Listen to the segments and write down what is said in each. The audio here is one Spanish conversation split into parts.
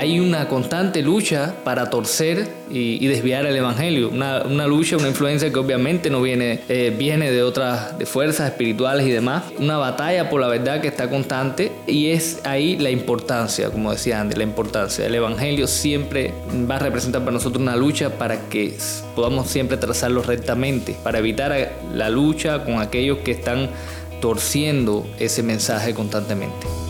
hay una constante lucha para torcer y, desviar el evangelio. Una, lucha, una influencia que obviamente no viene, eh, viene de otras de fuerzas espirituales y demás. Una batalla por la verdad que está constante y es ahí la importancia, como decía Andy, la importancia. El evangelio siempre va a representar para nosotros una lucha para que podamos siempre trazarlo rectamente, para evitar la lucha con aquellos que están torciendo ese mensaje constantemente.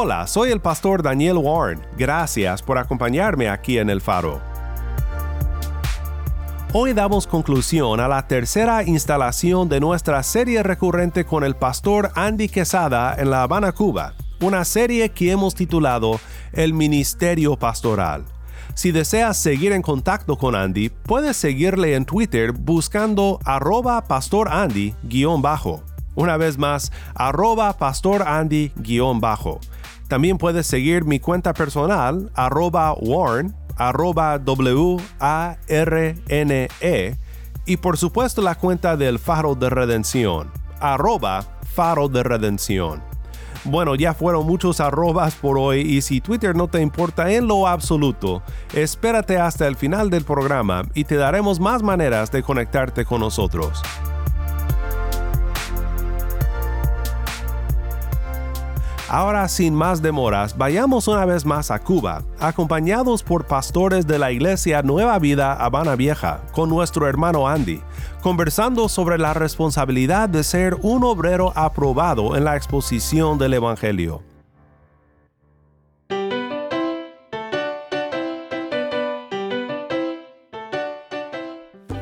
Hola, soy el pastor Daniel Warren. Gracias por acompañarme aquí en el faro. Hoy damos conclusión a la tercera instalación de nuestra serie recurrente con el pastor Andy Quesada en La Habana, Cuba, una serie que hemos titulado El Ministerio Pastoral. Si deseas seguir en contacto con Andy, puedes seguirle en Twitter buscando arroba pastorandy-bajo. Una vez más, arroba pastorandy-bajo. También puedes seguir mi cuenta personal, arroba warn, arroba W-A-R-N-E, y por supuesto la cuenta del Faro de Redención, arroba Faro de Redención. Bueno, ya fueron muchos arrobas por hoy y si Twitter no te importa en lo absoluto, espérate hasta el final del programa y te daremos más maneras de conectarte con nosotros. Ahora sin más demoras, vayamos una vez más a Cuba, acompañados por pastores de la iglesia Nueva Vida Habana Vieja, con nuestro hermano Andy, conversando sobre la responsabilidad de ser un obrero aprobado en la exposición del Evangelio.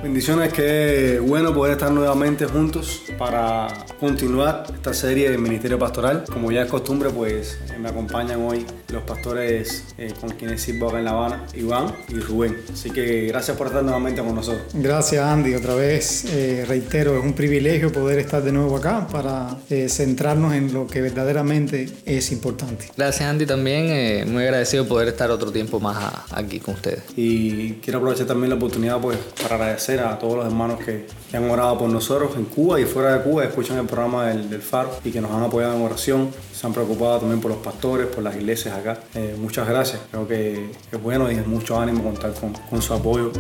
Bendiciones, que bueno poder estar nuevamente juntos para continuar esta serie del Ministerio Pastoral. Como ya es costumbre, pues eh, me acompañan hoy los pastores eh, con quienes sirvo acá en La Habana, Iván y Rubén. Así que gracias por estar nuevamente con nosotros. Gracias Andy, otra vez eh, reitero, es un privilegio poder estar de nuevo acá para centrarnos en lo que verdaderamente es importante. Gracias Andy también, muy agradecido poder estar otro tiempo más aquí con ustedes. Y quiero aprovechar también la oportunidad pues para agradecer a todos los hermanos que, han orado por nosotros en Cuba y fuera de Cuba, escuchan el programa del, del FARO y que nos han apoyado en oración. Se han preocupado también por los pastores, por las iglesias acá. Eh, muchas gracias. Creo que es bueno y es mucho ánimo contar con, con su apoyo.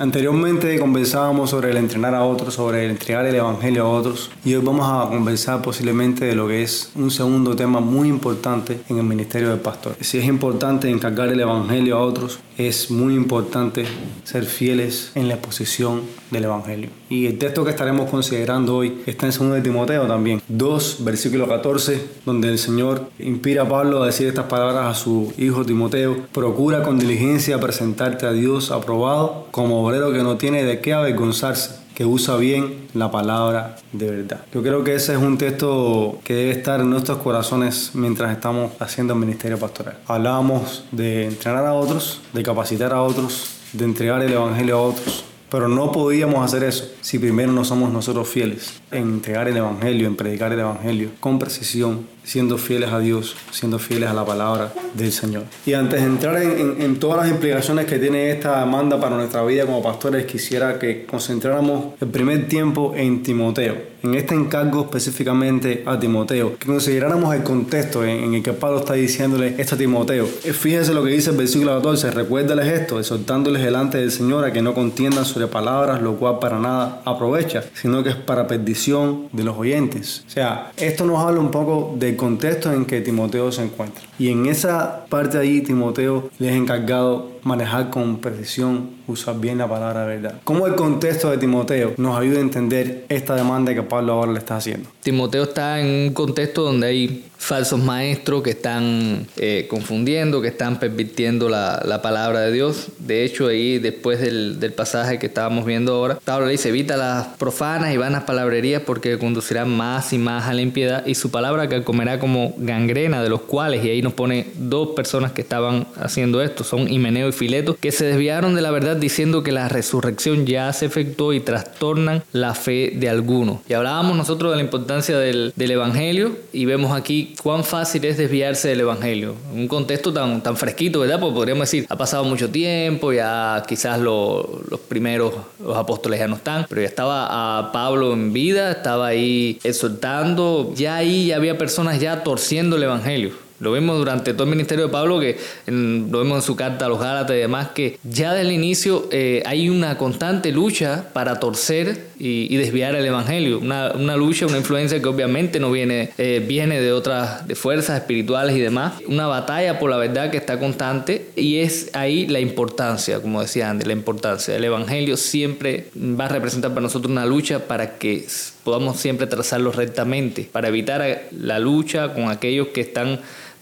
Anteriormente conversábamos sobre el entrenar a otros, sobre el entregar el Evangelio a otros y hoy vamos a conversar posiblemente de lo que es un segundo tema muy importante en el ministerio del pastor. Si es importante encargar el Evangelio a otros, es muy importante ser fieles en la exposición del Evangelio. Y el texto que estaremos considerando hoy está en 2 de Timoteo también, 2, versículo 14, donde el Señor inspira a Pablo a decir estas palabras a su hijo Timoteo, procura con diligencia presentarte a Dios aprobado como que no tiene de qué avergonzarse, que usa bien la palabra de verdad. Yo creo que ese es un texto que debe estar en nuestros corazones mientras estamos haciendo el ministerio pastoral. Hablábamos de entrenar a otros, de capacitar a otros, de entregar el Evangelio a otros, pero no podíamos hacer eso si primero no somos nosotros fieles en entregar el Evangelio, en predicar el Evangelio con precisión, siendo fieles a Dios, siendo fieles a la palabra del Señor. Y antes de entrar en, todas las implicaciones que tiene esta demanda para nuestra vida como pastores, quisiera que concentráramos el primer tiempo en Timoteo en este encargo específicamente a Timoteo, que consideráramos el contexto en, el que Pablo está diciéndole esto a Timoteo. Eh, fíjense lo que dice el versículo 14, recuérdales esto, exhortándoles delante del Señor a que no contiendan sobre palabras, lo cual para nada aprovecha, sino que es para perdición de los oyentes. O sea, esto nos habla un poco contexto en que Timoteo se encuentra. Y en esa parte ahí Timoteo les ha encargado manejar con precisión, usar bien la palabra verdad. ¿Cómo el contexto de Timoteo nos ayuda a entender esta demanda que Pablo ahora le está haciendo? Timoteo está en un contexto donde hay falsos maestros que están eh, confundiendo, que están pervirtiendo la, la, palabra de Dios. De hecho, ahí después del, del, pasaje que estábamos viendo ahora, Pablo le dice, evita las profanas y vanas palabrerías porque conducirán más y más a la impiedad y su palabra que comerá como gangrena de los cuales, y ahí nos pone dos personas que estaban haciendo esto, son Himeneo y Fileto, que se desviaron de la verdad diciendo que la resurrección ya se efectuó y trastornan la fe de algunos. Y hablábamos nosotros de la importancia del, Evangelio y vemos aquí cuán fácil es desviarse del Evangelio. Un contexto tan, fresquito, ¿verdad? Porque podríamos decir, ha pasado mucho tiempo, ya quizás los primeros, los apóstoles ya no están, pero ya estaba a Pablo en vida, estaba ahí exhortando, ya ahí ya había personas ya torciendo el Evangelio. Lo vemos durante todo el ministerio de Pablo, que lo vemos en su carta a los Gálatas y demás, que ya desde el inicio eh, hay una constante lucha para torcer y, desviar el Evangelio. Una, una, lucha, una influencia que obviamente no viene, eh, viene de otras de fuerzas espirituales y demás. Una batalla por la verdad que está constante y es ahí la importancia, como decía Andy, la importancia. El Evangelio siempre va a representar para nosotros una lucha para que podamos siempre trazarlo rectamente, para evitar la lucha con aquellos que están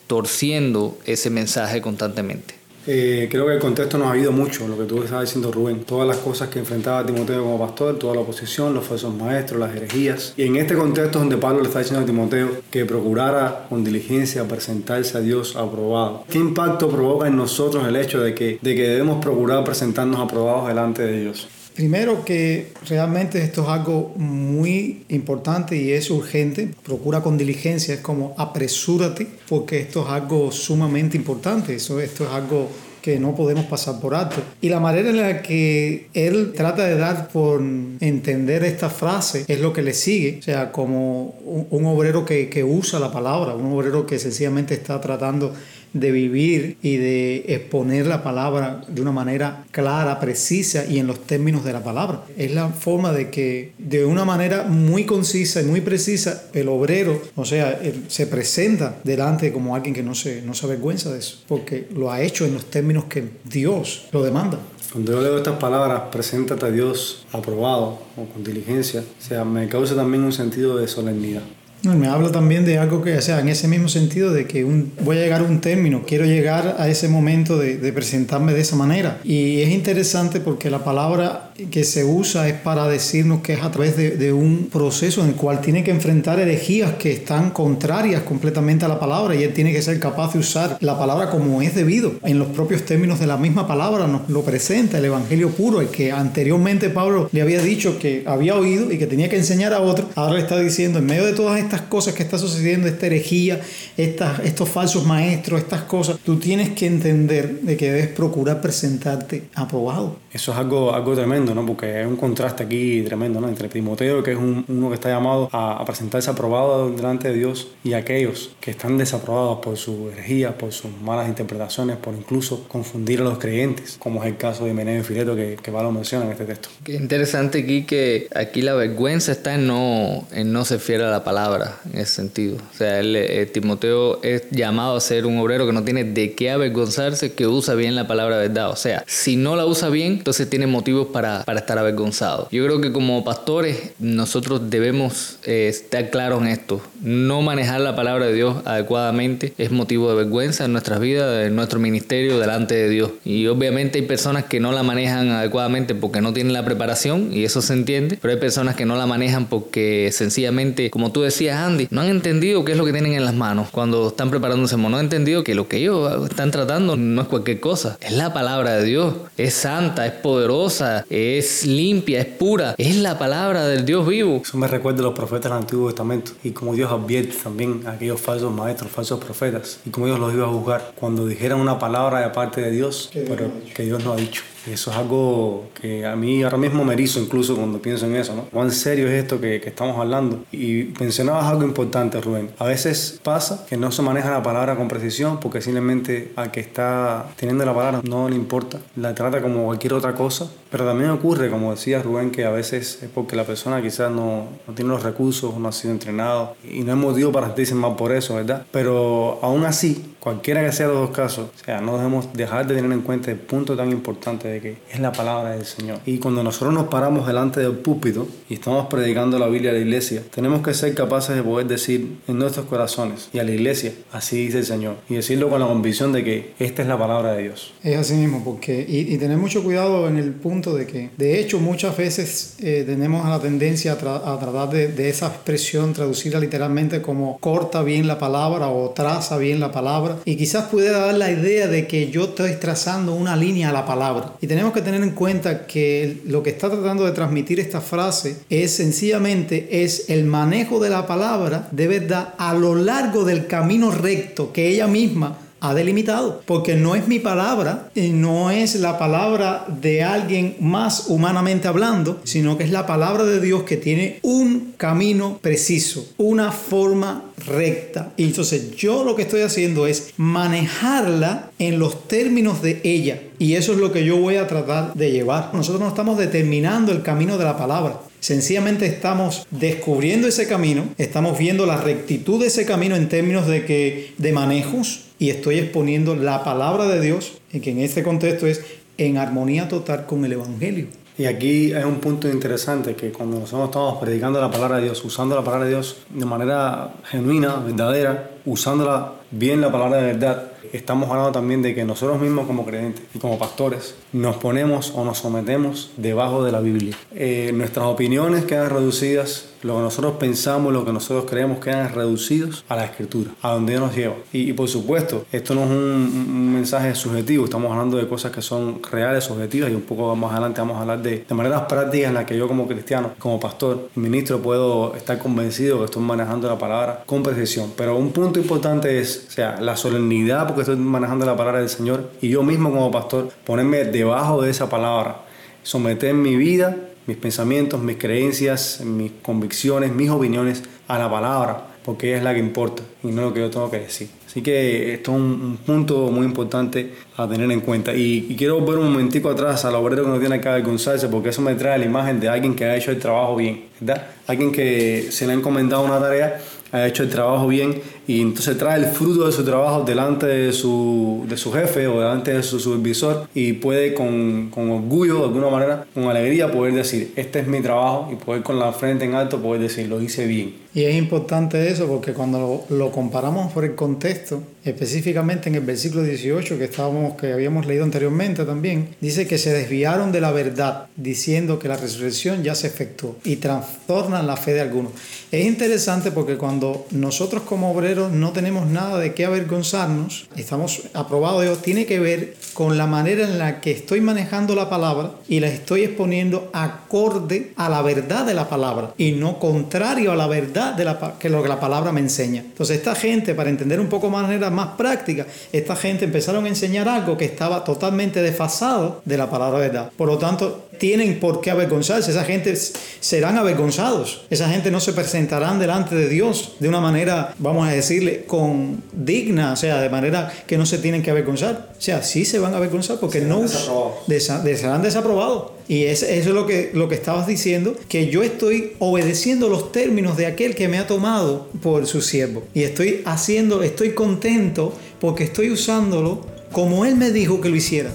torciendo ese mensaje constantemente. Eh, creo que el contexto nos ha ayudado mucho, lo que tú estabas diciendo Rubén, todas las cosas que enfrentaba Timoteo como pastor, toda la oposición, los falsos maestros, las herejías. Y en este contexto donde Pablo le está diciendo a Timoteo que procurara con diligencia presentarse a Dios aprobado. ¿Qué impacto provoca en nosotros el hecho de que, de que debemos procurar presentarnos aprobados delante de Dios? Primero que realmente esto es algo muy importante y es urgente. Procura con diligencia, es como apresúrate porque esto es algo sumamente importante. Eso, esto es algo que no podemos pasar por alto. Y la manera en la que él trata de dar por entender esta frase es lo que le sigue, o sea, como un, obrero que, que, usa la palabra, un obrero que sencillamente está tratando de vivir y de exponer la palabra de una manera clara, precisa y en los términos de la palabra. Es la forma de que de una manera muy concisa y muy precisa el obrero, o sea, se presenta delante como alguien que no se, no se avergüenza de eso, porque lo ha hecho en los términos que Dios lo demanda. Cuando yo leo estas palabras, preséntate a Dios aprobado o con diligencia, o sea, me causa también un sentido de solemnidad. Me habla también de algo que, o sea, en ese mismo sentido de que un, voy a llegar a un término, quiero llegar a ese momento de, de, presentarme de esa manera. Y es interesante porque la palabra que se usa es para decirnos que es a través de, de un proceso en el cual tiene que enfrentar herejías que están contrarias completamente a la palabra y él tiene que ser capaz de usar la palabra como es debido. En los propios términos de la misma palabra nos lo presenta el Evangelio puro, el que anteriormente Pablo le había dicho que había oído y que tenía que enseñar a otro. Ahora le está diciendo, en medio de todas estas estas cosas que está sucediendo, esta herejía, estas, estos falsos maestros, estas cosas, tú tienes que entender de que debes procurar presentarte aprobado. Eso es algo, algo tremendo, ¿no? Porque hay un contraste aquí tremendo, ¿no? Entre Timoteo, que es uno que está llamado a, presentarse aprobado delante de Dios, y aquellos que están desaprobados por su herejía, por sus malas interpretaciones, por incluso confundir a los creyentes, como es el caso de Meneo y Fileto que, que Pablo menciona en este texto. Qué interesante aquí que aquí la vergüenza está en no, en no ser fiel a la palabra en ese sentido. O sea, eh, Timoteo es llamado a ser un obrero que no tiene de qué avergonzarse, que usa bien la palabra verdad. O sea, si no la usa bien, entonces tiene motivos para, para estar avergonzado. Yo creo que como pastores nosotros debemos eh, estar claros en esto. No manejar la palabra de Dios adecuadamente es motivo de vergüenza en nuestras vidas, en nuestro ministerio, delante de Dios. Y obviamente hay personas que no la manejan adecuadamente porque no tienen la preparación y eso se entiende, pero hay personas que no la manejan porque sencillamente, como tú decías, Andy, no han entendido qué es lo que tienen en las manos cuando están preparándose. No han entendido que lo que ellos están tratando no es cualquier cosa. Es la palabra de Dios. Es santa, es poderosa, es limpia, es pura. Es la palabra del Dios vivo. Eso me recuerda a los profetas del Antiguo Testamento y como Dios advierte también a aquellos falsos maestros, falsos profetas y como Dios los iba a juzgar cuando dijeran una palabra de parte de Dios, pero que Dios no ha dicho. Eso es algo que a mí ahora mismo me erizo incluso cuando pienso en eso, ¿no? ¿Cuán serio es esto que, que estamos hablando? Y mencionabas algo importante, Rubén. A veces pasa que no se maneja la palabra con precisión porque simplemente al que está teniendo la palabra no le importa, la trata como cualquier otra cosa. Pero también ocurre, como decía Rubén, que a veces es porque la persona quizás no, no tiene los recursos, no ha sido entrenado y no hay motivo para sentirse mal por eso, ¿verdad? Pero aún así, cualquiera que sea los dos casos, o sea, no debemos dejar de tener en cuenta el punto tan importante de que es la palabra del Señor. Y cuando nosotros nos paramos delante del púlpito y estamos predicando la Biblia a la iglesia, tenemos que ser capaces de poder decir en nuestros corazones y a la iglesia, así dice el Señor, y decirlo con la convicción de que esta es la palabra de Dios. Es así mismo, porque, y, tener mucho cuidado en el punto de que, de hecho, muchas veces eh, tenemos la tendencia a, a tratar de, de esa expresión traducirla literalmente como corta bien la palabra o traza bien la palabra y quizás pudiera dar la idea de que yo estoy trazando una línea a la palabra. Y tenemos que tener en cuenta que lo que está tratando de transmitir esta frase es sencillamente es el manejo de la palabra de verdad a lo largo del camino recto que ella misma ha delimitado, porque no es mi palabra, y no es la palabra de alguien más humanamente hablando, sino que es la palabra de Dios que tiene un camino preciso, una forma recta. Y entonces yo lo que estoy haciendo es manejarla en los términos de ella. Y eso es lo que yo voy a tratar de llevar. Nosotros no estamos determinando el camino de la palabra. Sencillamente estamos descubriendo ese camino, estamos viendo la rectitud de ese camino en términos de que de manejos y estoy exponiendo la palabra de Dios, en que en este contexto es en armonía total con el evangelio. Y aquí hay un punto interesante que cuando nosotros estamos predicando la palabra de Dios, usando la palabra de Dios de manera genuina, verdadera, usándola bien la palabra de verdad, estamos hablando también de que nosotros mismos como creyentes y como pastores nos ponemos o nos sometemos debajo de la Biblia. Eh, nuestras opiniones quedan reducidas, lo que nosotros pensamos, lo que nosotros creemos quedan reducidos a la escritura, a donde Dios nos lleva. Y, por supuesto, esto no es un, mensaje subjetivo, estamos hablando de cosas que son reales, objetivas y un poco más adelante vamos a hablar de, de maneras prácticas en las que yo como cristiano, como pastor ministro puedo estar convencido que estoy manejando la palabra con precisión. Pero un punto importante es, o sea, la solemnidad porque estoy manejando la palabra del Señor y yo mismo como pastor ponerme debajo de esa palabra, someter mi vida, mis pensamientos, mis creencias, mis convicciones, mis opiniones a la palabra, porque es la que importa y no lo que yo tengo que decir. Así que esto es un, un punto muy importante a tener en cuenta. Y, y, quiero volver un momentico atrás al obrero que no tiene que avergonzarse, porque eso me trae la imagen de alguien que ha hecho el trabajo bien, ¿verdad? Alguien que se le ha encomendado una tarea, ha hecho el trabajo bien y entonces trae el fruto de su trabajo delante de su, de su jefe o delante de su supervisor y puede con, con orgullo, de alguna manera, con alegría poder decir, este es mi trabajo y poder con la frente en alto poder decir, lo hice bien. Y es importante eso porque cuando lo, lo comparamos por el contexto, específicamente en el versículo 18 que, estábamos, que habíamos leído anteriormente también, dice que se desviaron de la verdad, diciendo que la resurrección ya se efectuó y trastornan la fe de algunos. Es interesante porque cuando nosotros como obreros no tenemos nada de qué avergonzarnos, estamos aprobados de Dios, tiene que ver con la manera en la que estoy manejando la palabra y la estoy exponiendo acorde a la verdad de la palabra y no contrario a la verdad de la, que lo que la palabra me enseña. Entonces esta gente, para entender un poco más manera más práctica, esta gente empezaron a enseñar algo que estaba totalmente desfasado de la palabra verdad. Por lo tanto, tienen por qué avergonzarse. Esa gente serán avergonzados. Esa gente no se presentarán delante de Dios de una manera, vamos a decirle, con digna, o sea, de manera que no se tienen que avergonzar. O sea, sí se van a avergonzar porque serán no desaprobados. serán desaprobados. Y es, eso es lo que, lo que estabas diciendo, que yo estoy obedeciendo los términos de aquel que me ha tomado por su siervo. Y estoy haciendo, estoy contento porque estoy usándolo como él me dijo que lo hiciera.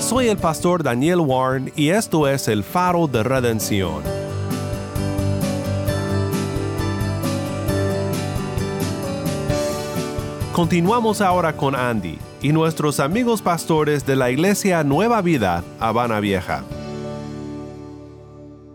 Soy el pastor Daniel Warren y esto es el faro de redención. Continuamos ahora con Andy y nuestros amigos pastores de la iglesia Nueva Vida, Habana Vieja.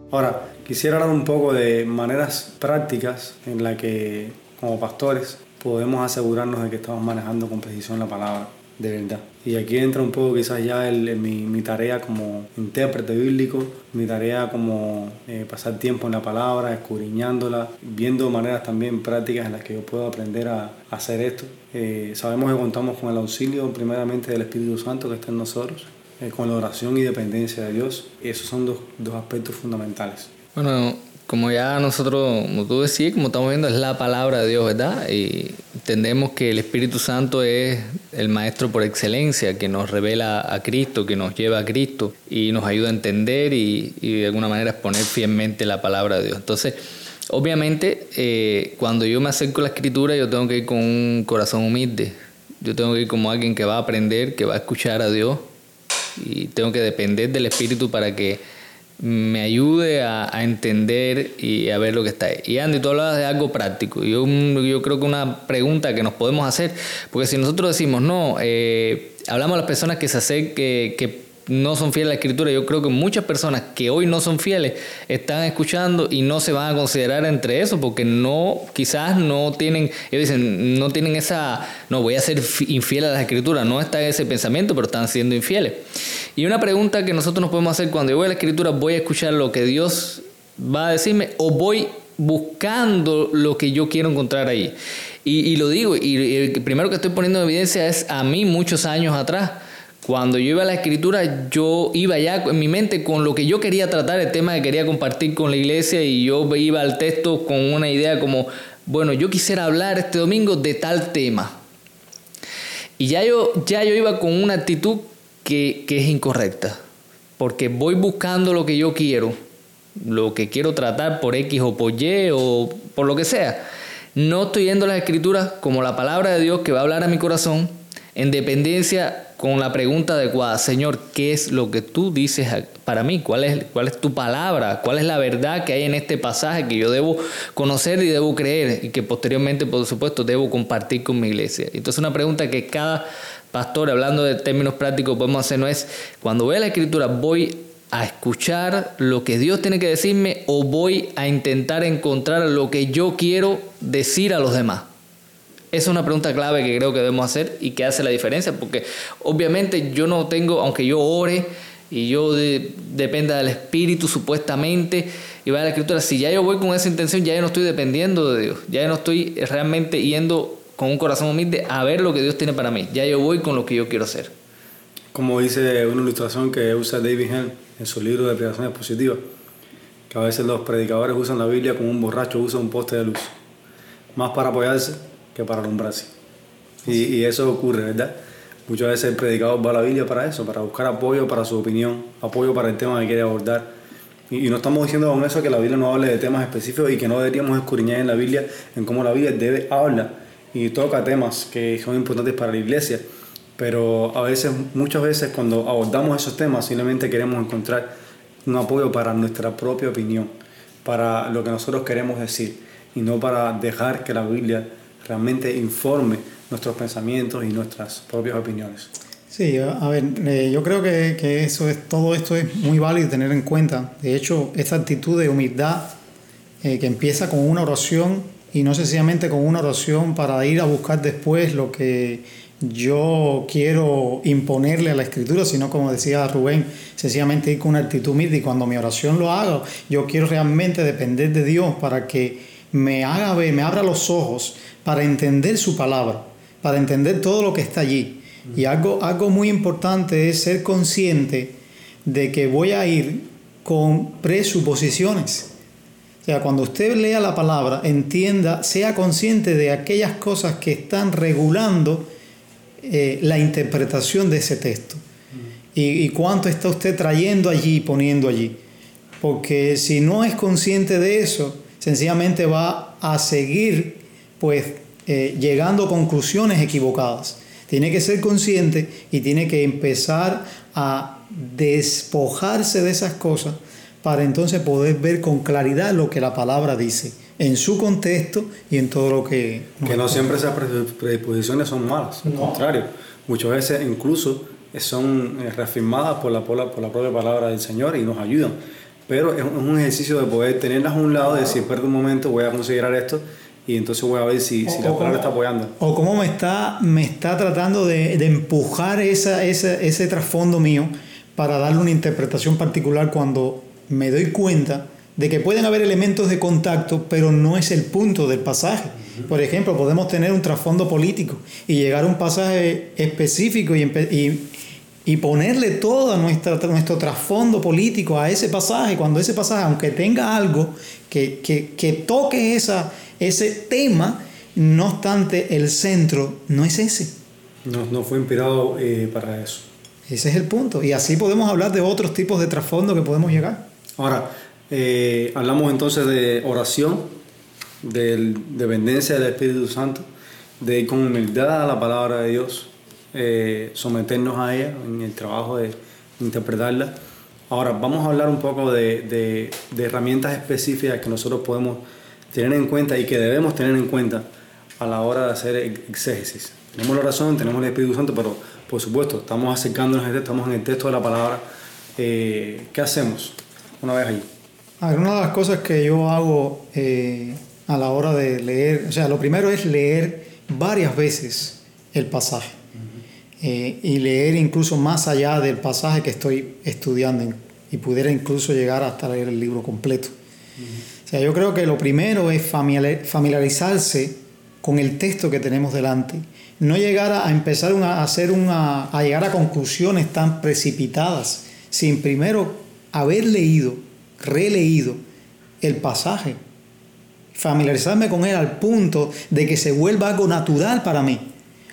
Ahora, quisiera hablar un poco de maneras prácticas en las que como pastores podemos asegurarnos de que estamos manejando con precisión la palabra. de verdad. Y aquí entra un poco quizás ya el, mi, mi, tarea como intérprete bíblico, mi tarea como eh, pasar tiempo en la palabra, escudriñándola, viendo maneras también prácticas en las que yo puedo aprender a, a hacer esto. Eh, sabemos que contamos con el auxilio primeramente del Espíritu Santo que está en nosotros, eh, con la oración y dependencia de Dios. Esos son dos, dos aspectos fundamentales. Bueno, como ya nosotros, como tú decías, como estamos viendo, es la palabra de Dios, ¿verdad? Y entendemos que el Espíritu Santo es el maestro por excelencia, que nos revela a Cristo, que nos lleva a Cristo y nos ayuda a entender y, de alguna manera exponer fielmente la palabra de Dios. Entonces, obviamente, eh, cuando yo me acerco a la escritura, yo tengo que ir con un corazón humilde. Yo tengo que ir como alguien que va a aprender, que va a escuchar a Dios y tengo que depender del Espíritu para que me ayude a, a, entender y a ver lo que está ahí. Y Andy, tú hablabas de algo práctico. Yo, yo creo que una pregunta que nos podemos hacer, porque si nosotros decimos, no, eh, hablamos a las personas que se hacen, que, que no son fieles a la escritura. Yo creo que muchas personas que hoy no son fieles están escuchando y no se van a considerar entre eso porque no, quizás no tienen, ellos dicen, no tienen esa, no voy a ser infiel a la escritura, no está ese pensamiento, pero están siendo infieles. Y una pregunta que nosotros nos podemos hacer cuando yo voy a la escritura, voy a escuchar lo que Dios va a decirme o voy buscando lo que yo quiero encontrar ahí. Y, y lo digo, y el primero que estoy poniendo en evidencia es a mí muchos años atrás. Cuando yo iba a la escritura, yo iba ya en mi mente con lo que yo quería tratar, el tema que quería compartir con la iglesia, y yo iba al texto con una idea como, bueno, yo quisiera hablar este domingo de tal tema. Y ya yo, ya yo iba con una actitud que, que es incorrecta, porque voy buscando lo que yo quiero, lo que quiero tratar por X o por Y o por lo que sea. No estoy yendo las escrituras como la palabra de Dios que va a hablar a mi corazón, en dependencia con la pregunta adecuada, Señor, ¿qué es lo que tú dices para mí? ¿Cuál es, ¿Cuál es tu palabra? ¿Cuál es la verdad que hay en este pasaje que yo debo conocer y debo creer y que posteriormente, por supuesto, debo compartir con mi iglesia? Entonces una pregunta que cada pastor, hablando de términos prácticos, podemos hacer no es, cuando voy a la escritura, voy a escuchar lo que Dios tiene que decirme o voy a intentar encontrar lo que yo quiero decir a los demás. Esa es una pregunta clave que creo que debemos hacer y que hace la diferencia, porque obviamente yo no tengo, aunque yo ore y yo de, dependa del Espíritu supuestamente y vaya a la Escritura, si ya yo voy con esa intención, ya yo no estoy dependiendo de Dios, ya yo no estoy realmente yendo con un corazón humilde a ver lo que Dios tiene para mí, ya yo voy con lo que yo quiero hacer. Como dice una ilustración que usa David Hell en su libro de predicaciones positivas, que a veces los predicadores usan la Biblia como un borracho usa un poste de luz, más para apoyarse que para alumbrarse. Y, y, eso ocurre, ¿verdad? Muchas veces el predicador va a la Biblia para eso, para buscar apoyo para su opinión, apoyo para el tema que quiere abordar. Y, no estamos diciendo con eso que la Biblia no hable de temas específicos y que no deberíamos escudriñar en la Biblia en cómo la Biblia debe hablar y toca temas que son importantes para la iglesia. Pero a veces, muchas veces cuando abordamos esos temas simplemente queremos encontrar un apoyo para nuestra propia opinión, para lo que nosotros queremos decir y no para dejar que la Biblia realmente informe nuestros pensamientos y nuestras propias opiniones. Sí, a ver, eh, yo creo que, que, eso es, todo esto es muy válido tener en cuenta. De hecho, esta actitud de humildad eh, que empieza con una oración y no sencillamente con una oración para ir a buscar después lo que yo quiero imponerle a la escritura, sino como decía Rubén, sencillamente ir con una actitud humilde y cuando mi oración lo haga, yo quiero realmente depender de Dios para que me haga ver, me abra los ojos para entender su palabra, para entender todo lo que está allí. Y algo, algo muy importante es ser consciente de que voy a ir con presuposiciones. O sea, cuando usted lea la palabra, entienda, sea consciente de aquellas cosas que están regulando eh, la interpretación de ese texto. Y, y cuánto está usted trayendo allí y poniendo allí. Porque si no es consciente de eso, sencillamente va a seguir pues eh, llegando a conclusiones equivocadas. Tiene que ser consciente y tiene que empezar a despojarse de esas cosas para entonces poder ver con claridad lo que la palabra dice en su contexto y en todo lo que... Que no siempre esas predisposiciones son malas, al contrario, muchas veces incluso son eh, reafirmadas por la, por la, por la propia palabra del Señor y nos ayudan. Pero es un ejercicio de poder tenerlas a un lado y decir, espera un momento, voy a considerar esto y entonces voy a ver si, si la palabra está apoyando. O cómo me está, me está tratando de, de empujar esa, esa, ese trasfondo mío para darle una interpretación particular cuando me doy cuenta de que pueden haber elementos de contacto, pero no es el punto del pasaje. Por ejemplo, podemos tener un trasfondo político y llegar a un pasaje específico y, y, y ponerle todo nuestra, nuestro trasfondo político a ese pasaje, cuando ese pasaje, aunque tenga algo que, que, que toque esa, ese tema, no obstante, el centro no es ese. No, no fue inspirado eh, para eso. Ese es el punto. Y así podemos hablar de otros tipos de trasfondo que podemos llegar. Ahora, eh, hablamos entonces de oración, de dependencia del Espíritu Santo, de con humildad a la palabra de Dios, eh, someternos a ella en el trabajo de interpretarla. Ahora, vamos a hablar un poco de, de, de herramientas específicas que nosotros podemos tener en cuenta y que debemos tener en cuenta a la hora de hacer exégesis. Tenemos la oración, tenemos el Espíritu Santo, pero por supuesto, estamos acercándonos a este, estamos en el texto de la palabra. Eh, ¿Qué hacemos una vez ahí? A ver, una de las cosas que yo hago eh, a la hora de leer, o sea, lo primero es leer varias veces el pasaje eh, y leer incluso más allá del pasaje que estoy estudiando y pudiera incluso llegar hasta leer el libro completo. O sea, yo creo que lo primero es familiarizarse con el texto que tenemos delante. No llegar a empezar a, hacer una, a llegar a conclusiones tan precipitadas sin primero haber leído, releído el pasaje. Familiarizarme con él al punto de que se vuelva algo natural para mí.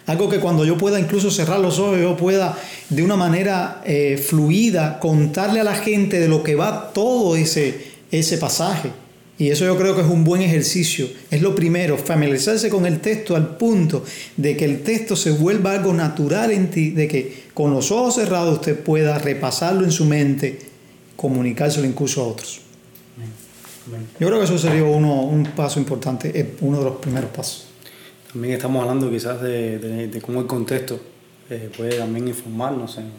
Algo que cuando yo pueda incluso cerrar los ojos, yo pueda de una manera eh, fluida contarle a la gente de lo que va todo ese, ese pasaje. Y eso yo creo que es un buen ejercicio. Es lo primero, familiarizarse con el texto al punto de que el texto se vuelva algo natural en ti, de que con los ojos cerrados usted pueda repasarlo en su mente, comunicárselo incluso a otros. Yo creo que eso sería uno, un paso importante, uno de los primeros pasos. También estamos hablando quizás de, de, de cómo el contexto eh, puede también informarnos en,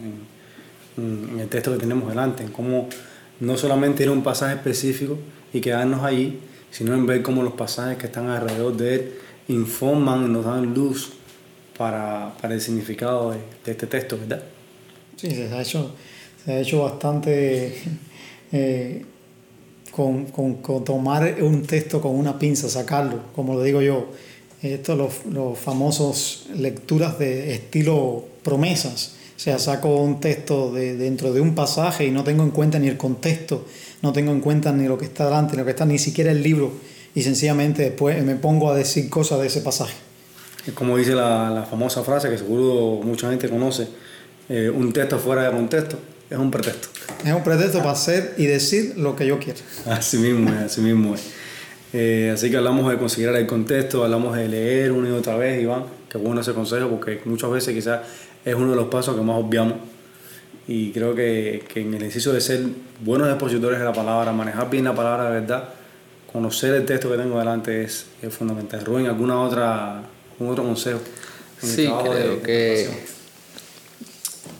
en, en el texto que tenemos delante, en cómo no solamente ir a un pasaje específico, y quedarnos ahí, sino en ver cómo los pasajes que están alrededor de él informan y nos dan luz para, para el significado de, de, este texto, ¿verdad? Sí, se ha hecho, se ha hecho bastante eh, con, con, con, tomar un texto con una pinza, sacarlo, como lo digo yo. Esto, los, los famosos lecturas de estilo promesas. O sea, saco un texto de, dentro de un pasaje y no tengo en cuenta ni el contexto no tengo en cuenta ni lo que está delante, ni lo que está ni siquiera el libro, y sencillamente después me pongo a decir cosas de ese pasaje. Como dice la, la famosa frase que seguro mucha gente conoce, eh, un texto fuera de contexto es un pretexto. Es un pretexto para hacer y decir lo que yo quiero. Así mismo es, así mismo es. Eh, así que hablamos de considerar el contexto, hablamos de leer una y otra vez, Iván, que bueno ese consejo porque muchas veces quizás es uno de los pasos que más obviamos y creo que, que, en el ejercicio de ser buenos expositores de la palabra, manejar bien la palabra de verdad, conocer el texto que tengo delante es, es fundamental. Rubén, ¿alguna otra, algún otro consejo? sí, creo que...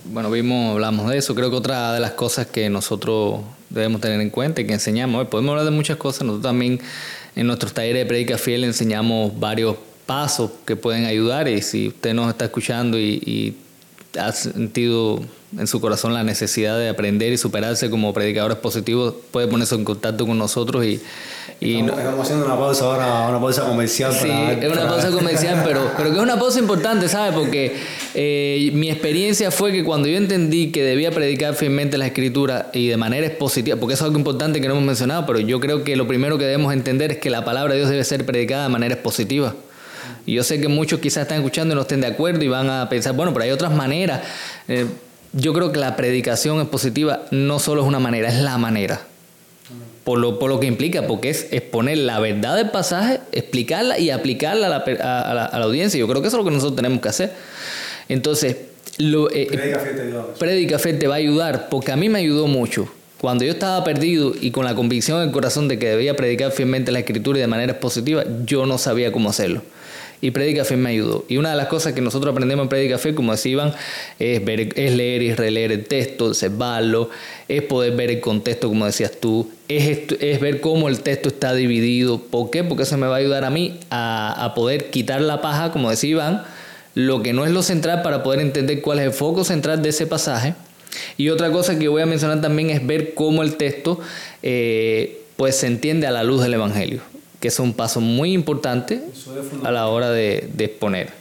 Bueno, vimos, hablamos de eso. Creo que otra de las cosas que nosotros debemos tener en cuenta y que enseñamos, podemos hablar de muchas cosas, nosotros también en nuestros talleres de predica fiel enseñamos varios pasos que pueden ayudar y si usted nos está escuchando y, y ha sentido en su corazón la necesidad de aprender y superarse como predicadores positivos, puede ponerse en contacto con nosotros y... y estamos, estamos, haciendo una pausa ahora, una pausa comercial. Sí, para, es una pausa comercial, pero, pero que es una pausa importante, ¿sabes? Porque eh, mi experiencia fue que cuando yo entendí que debía predicar fielmente la escritura y de manera expositiva, porque eso es algo importante que no hemos mencionado, pero yo creo que lo primero que debemos entender es que la palabra de Dios debe ser predicada de manera expositiva. Y yo sé que muchos quizás están escuchando y no estén de acuerdo y van a pensar, bueno, pero hay otras maneras. Eh, yo creo que la predicación expositiva no solo es una manera, es la manera. Por lo, por lo que implica, porque es exponer la verdad del pasaje, explicarla y aplicarla a la, a, la, a la, audiencia. Yo creo que eso es lo que nosotros tenemos que hacer. Entonces, lo, eh, Predica Fe te ayuda. Predica Fe te va a ayudar, porque a mí me ayudó mucho. Cuando yo estaba perdido y con la convicción en el corazón de que debía predicar fielmente la escritura y de manera expositiva, yo no sabía cómo hacerlo y Predica Fe me ayudó. Y una de las cosas que nosotros aprendemos en Predica Fe, como decía Iván, es, ver, es leer y releer el texto, observarlo, es poder ver el contexto, como decías tú, es, es, ver cómo el texto está dividido. ¿Por qué? Porque eso me va a ayudar a mí a, a, poder quitar la paja, como decía Iván, lo que no es lo central para poder entender cuál es el foco central de ese pasaje. Y otra cosa que voy a mencionar también es ver cómo el texto eh, pues se entiende a la luz del Evangelio, que es un paso muy importante a la hora de, de exponer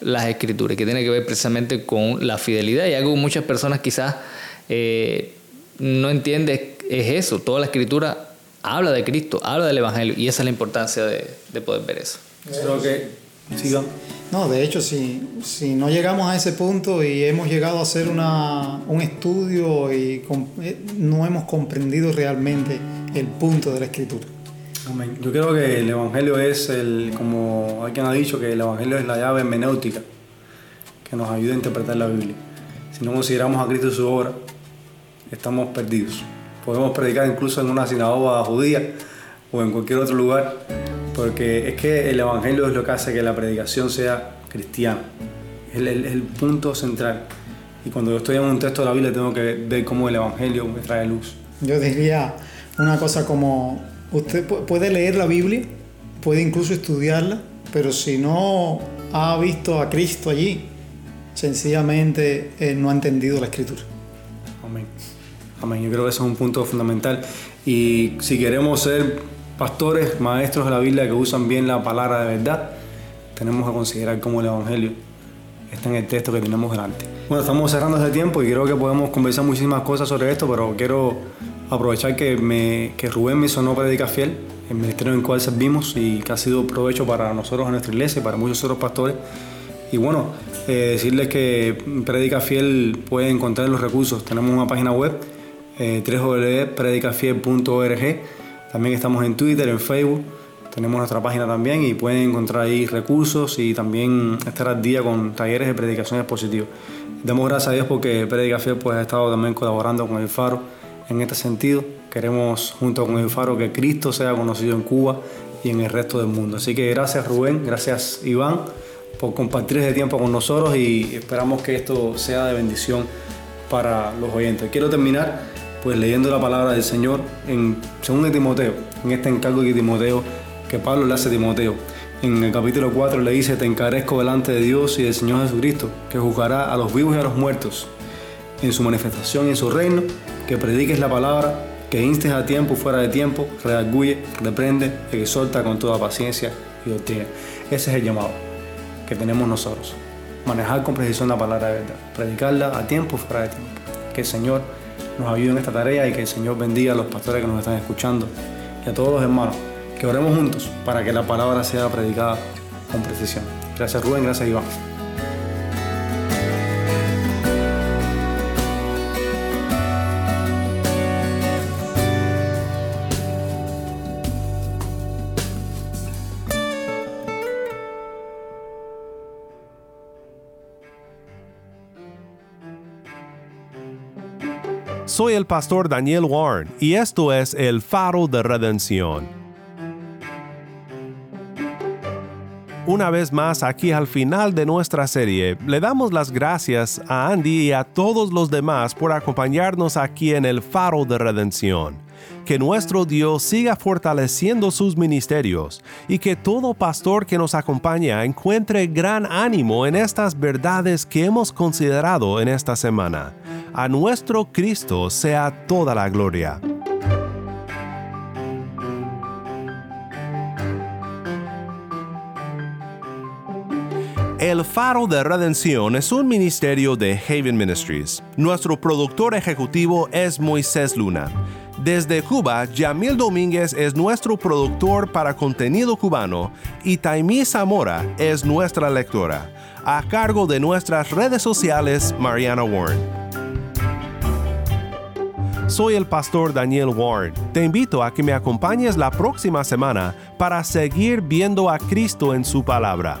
las escrituras, que tiene que ver precisamente con la fidelidad y algo que muchas personas quizás eh, no entienden es eso, toda la escritura habla de Cristo, habla del Evangelio y esa es la importancia de, de poder ver eso. Creo que sigan. No, de hecho, si, si no llegamos a ese punto y hemos llegado a hacer una, un estudio y eh, no hemos comprendido realmente el punto de la escritura. Amén. Yo creo que el Evangelio es, el, como alguien ha dicho, que el Evangelio es la llave hermenéutica que nos ayuda a interpretar la Biblia. Si no consideramos a Cristo su obra, estamos perdidos. Podemos predicar incluso en una sinagoga judía o en cualquier otro lugar, porque es que el Evangelio es lo que hace que la predicación sea cristiana. Es el, el, el, punto central. Y cuando yo estoy en un texto de la Biblia tengo que ver cómo el Evangelio me trae luz. Yo diría una cosa como, usted puede leer la Biblia, puede incluso estudiarla, pero si no ha visto a Cristo allí, sencillamente eh, no ha entendido la Escritura. Amén. Amén. Yo creo que ese es un punto fundamental. Y si queremos ser pastores, maestros de la Biblia que usan bien la palabra de verdad, tenemos que considerar cómo el Evangelio está en el texto que tenemos delante. Bueno, estamos cerrando ese tiempo y creo que podemos conversar muchísimas cosas sobre esto, pero quiero aprovechar que, me, que Rubén me sonó Predica Fiel, el ministerio en el cual servimos y que ha sido provecho para nosotros en nuestra iglesia y para muchos otros pastores. Y bueno, eh, decirles que Predica Fiel puede encontrar los recursos. Tenemos una página web, eh, www.predicafiel.org. También estamos en Twitter, en Facebook. Tenemos nuestra página también y pueden encontrar ahí recursos y también estar al día con talleres de predicaciones positivas. Damos gracias a Dios porque Predica Fiel pues, ha estado también colaborando con el Faro en este sentido. Queremos junto con el Faro que Cristo sea conocido en Cuba y en el resto del mundo. Así que gracias Rubén, gracias Iván por compartir este tiempo con nosotros y esperamos que esto sea de bendición para los oyentes. Quiero terminar pues leyendo la palabra del Señor en 2 Timoteo, en este encargo de Timoteo que Pablo le hace a Timoteo. En el capítulo 4 le dice, te encarezco delante de Dios y del Señor Jesucristo, que juzgará a los vivos y a los muertos en su manifestación y en su reino, que prediques la palabra, que instes a tiempo fuera de tiempo, redarguye, reprende, exhorta con toda paciencia y doctrina. Ese es el llamado que tenemos nosotros. Manejar con precisión la palabra de verdad, predicarla a tiempo fuera de tiempo. Que el Señor nos ayude en esta tarea y que el Señor bendiga a los pastores que nos están escuchando y a todos los hermanos. Que oremos juntos para que la palabra sea predicada con precisión. Gracias Rubén, gracias Iván. Soy el pastor Daniel Warren y esto es el faro de redención. Una vez más aquí al final de nuestra serie, le damos las gracias a Andy y a todos los demás por acompañarnos aquí en el faro de redención. Que nuestro Dios siga fortaleciendo sus ministerios y que todo pastor que nos acompaña encuentre gran ánimo en estas verdades que hemos considerado en esta semana. A nuestro Cristo sea toda la gloria. El Faro de Redención es un ministerio de Haven Ministries. Nuestro productor ejecutivo es Moisés Luna. Desde Cuba, Yamil Domínguez es nuestro productor para contenido cubano y Taimí Zamora es nuestra lectora. A cargo de nuestras redes sociales, Mariana Warren. Soy el pastor Daniel Warren. Te invito a que me acompañes la próxima semana para seguir viendo a Cristo en su palabra.